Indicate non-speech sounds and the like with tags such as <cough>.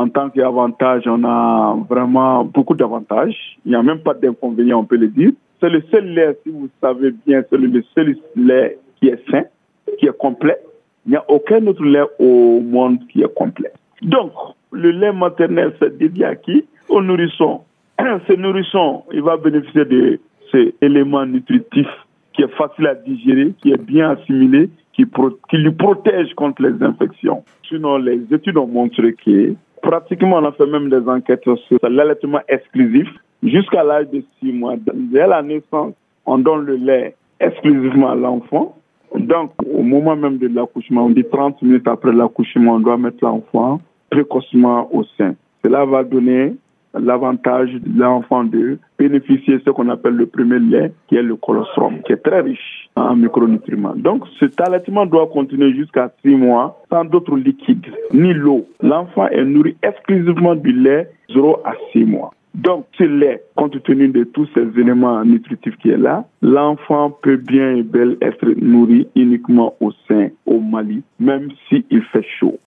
En tant qu'avantage, on a vraiment beaucoup d'avantages. Il n'y a même pas d'inconvénients, on peut le dire. C'est le seul lait, si vous savez bien, c'est le seul lait qui est sain, qui est complet. Il n'y a aucun autre lait au monde qui est complet. Donc, le lait maternel, c'est dédié à qui? Aux nourrissons. <clears throat> Ce nourrisson, il va bénéficier de ces éléments nutritifs qui est facile à digérer, qui est bien assimilé, qui lui protège contre les infections. Les études ont montré que pratiquement, on a fait même des enquêtes sur l'allaitement exclusif jusqu'à l'âge de 6 mois. Dès la naissance, on donne le lait exclusivement à l'enfant. Donc, au moment même de l'accouchement, on dit 30 minutes après l'accouchement, on doit mettre l'enfant précocement au sein. Cela va donner l'avantage de l'enfant de bénéficier de ce qu'on appelle le premier lait, qui est le colostrum, qui est très riche en micronutriments. Donc, cet allaitement doit continuer jusqu'à six mois sans d'autres liquides, ni l'eau. L'enfant est nourri exclusivement du lait 0 à 6 mois. Donc, ce lait, compte tenu de tous ces éléments nutritifs qui est là, l'enfant peut bien et bel être nourri uniquement au sein, au Mali, même s'il fait chaud.